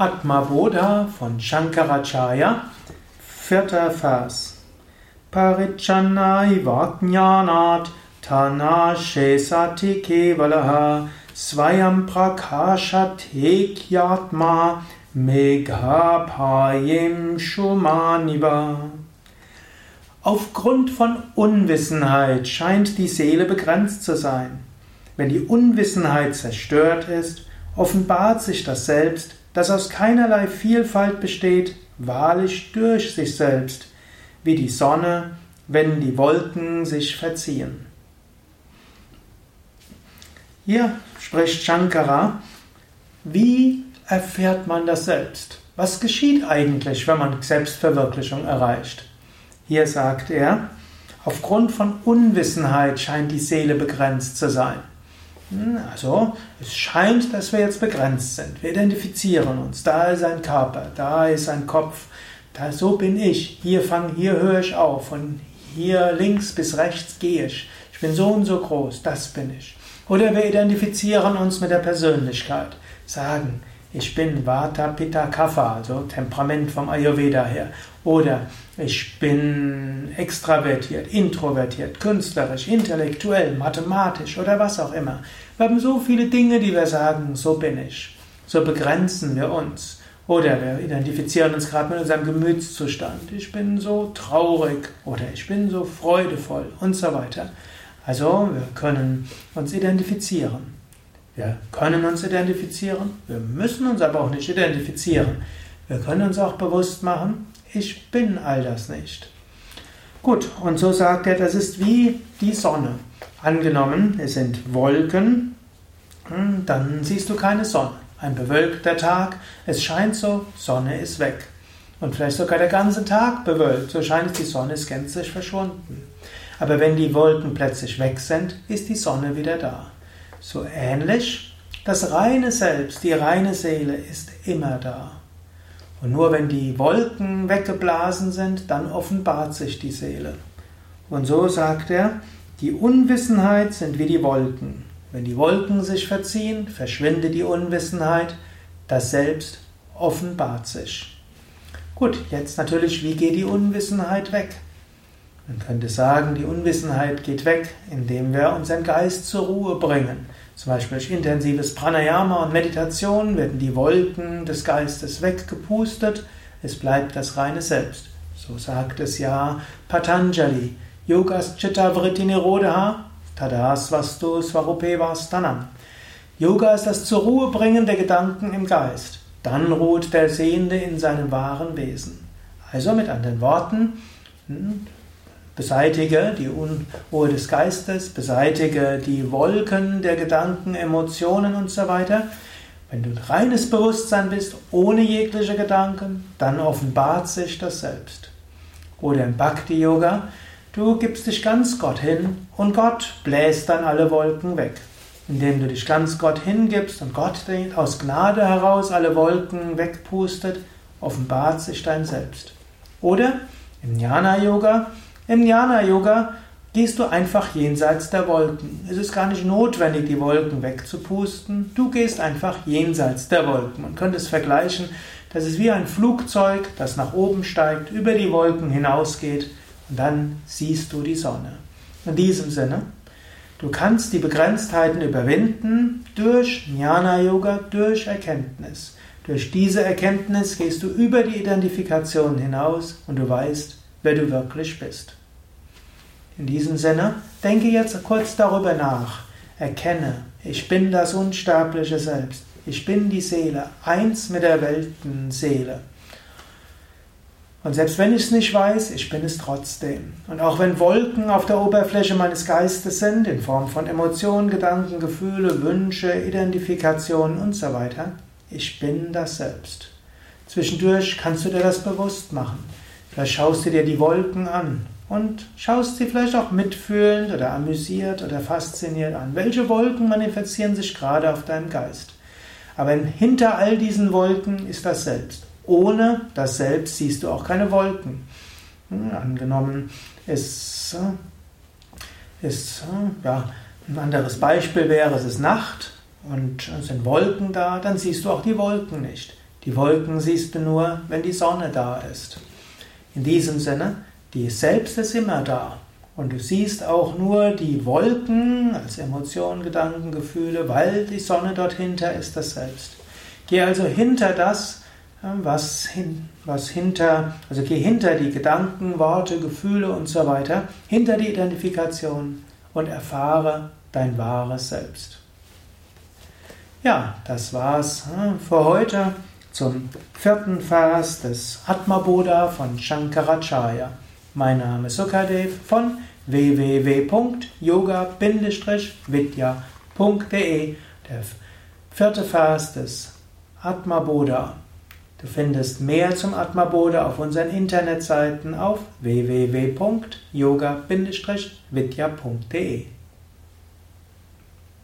Atma Bodha von Shankaracharya, vierter Vers. Parichanai Vajnanat Tanashe Sati Kevalaha Svayam Prakashatekyatma Meghapayim Shumaniva. Aufgrund von Unwissenheit scheint die Seele begrenzt zu sein. Wenn die Unwissenheit zerstört ist, offenbart sich das Selbst das aus keinerlei Vielfalt besteht, wahrlich durch sich selbst, wie die Sonne, wenn die Wolken sich verziehen. Hier spricht Shankara, wie erfährt man das Selbst? Was geschieht eigentlich, wenn man Selbstverwirklichung erreicht? Hier sagt er, aufgrund von Unwissenheit scheint die Seele begrenzt zu sein. Hm, also, es scheint, dass wir jetzt begrenzt sind. Wir identifizieren uns. Da ist ein Körper, da ist ein Kopf, da so bin ich. Hier fange, hier höre ich auf und hier links bis rechts gehe ich. Ich bin so und so groß, das bin ich. Oder wir identifizieren uns mit der Persönlichkeit, sagen, ich bin Vata Pitta Kapha, also Temperament vom Ayurveda her. Oder ich bin extravertiert, introvertiert, künstlerisch, intellektuell, mathematisch oder was auch immer. Wir haben so viele Dinge, die wir sagen, so bin ich. So begrenzen wir uns. Oder wir identifizieren uns gerade mit unserem Gemütszustand. Ich bin so traurig oder ich bin so freudevoll und so weiter. Also wir können uns identifizieren. Wir können uns identifizieren, wir müssen uns aber auch nicht identifizieren. Wir können uns auch bewusst machen, ich bin all das nicht. Gut, und so sagt er, das ist wie die Sonne. Angenommen, es sind Wolken, hm, dann siehst du keine Sonne. Ein bewölkter Tag, es scheint so, Sonne ist weg. Und vielleicht sogar der ganze Tag bewölkt, so scheint die Sonne ist gänzlich verschwunden. Aber wenn die Wolken plötzlich weg sind, ist die Sonne wieder da. So ähnlich, das reine Selbst, die reine Seele ist immer da. Und nur wenn die Wolken weggeblasen sind, dann offenbart sich die Seele. Und so sagt er, die Unwissenheit sind wie die Wolken. Wenn die Wolken sich verziehen, verschwindet die Unwissenheit, das Selbst offenbart sich. Gut, jetzt natürlich, wie geht die Unwissenheit weg? Man könnte sagen, die Unwissenheit geht weg, indem wir unseren Geist zur Ruhe bringen. Zum Beispiel durch intensives Pranayama und Meditation werden die Wolken des Geistes weggepustet, es bleibt das reine Selbst. So sagt es ja Patanjali. Yogas Chitta Vritti Nirodha Tadas Vastu Svarupe Vastanam. Yoga ist das zur Ruhe bringen der Gedanken im Geist. Dann ruht der Sehende in seinem wahren Wesen. Also mit anderen Worten, hm, Beseitige die Unruhe des Geistes, beseitige die Wolken der Gedanken, Emotionen und so weiter. Wenn du reines Bewusstsein bist, ohne jegliche Gedanken, dann offenbart sich das Selbst. Oder im Bhakti Yoga, du gibst dich ganz Gott hin und Gott bläst dann alle Wolken weg. Indem du dich ganz Gott hingibst und Gott aus Gnade heraus alle Wolken wegpustet, offenbart sich dein Selbst. Oder im Jnana Yoga, im Jnana-Yoga gehst du einfach jenseits der Wolken. Es ist gar nicht notwendig, die Wolken wegzupusten. Du gehst einfach jenseits der Wolken. Man könnte es vergleichen, das ist wie ein Flugzeug, das nach oben steigt, über die Wolken hinausgeht und dann siehst du die Sonne. In diesem Sinne, du kannst die Begrenztheiten überwinden durch Jnana-Yoga, durch Erkenntnis. Durch diese Erkenntnis gehst du über die Identifikation hinaus und du weißt, wer du wirklich bist. In diesem Sinne, denke jetzt kurz darüber nach. Erkenne, ich bin das unsterbliche Selbst. Ich bin die Seele, eins mit der Weltenseele. Und selbst wenn ich es nicht weiß, ich bin es trotzdem. Und auch wenn Wolken auf der Oberfläche meines Geistes sind, in Form von Emotionen, Gedanken, Gefühle, Wünsche, Identifikationen und so weiter, ich bin das Selbst. Zwischendurch kannst du dir das bewusst machen. Vielleicht schaust du dir die Wolken an und schaust sie vielleicht auch mitfühlend oder amüsiert oder fasziniert an. Welche Wolken manifestieren sich gerade auf deinem Geist? Aber hinter all diesen Wolken ist das Selbst. Ohne das Selbst siehst du auch keine Wolken. Hm, angenommen, es ist, ja, ein anderes Beispiel wäre, es ist Nacht und es sind Wolken da, dann siehst du auch die Wolken nicht. Die Wolken siehst du nur, wenn die Sonne da ist. In diesem Sinne, die Selbst ist immer da. Und du siehst auch nur die Wolken als Emotionen, Gedanken, Gefühle, weil die Sonne dort hinter ist, das Selbst. Geh also hinter das, was, hin, was hinter, also geh hinter die Gedanken, Worte, Gefühle und so weiter, hinter die Identifikation und erfahre dein wahres Selbst. Ja, das war's für heute zum vierten Vers des Atma Bodha von Shankaracharya. Mein Name ist Sukadev von www.yoga-vidya.de, der vierte Vers des Atma Bodha. Du findest mehr zum Atma Bodha auf unseren Internetseiten auf www.yoga-vidya.de.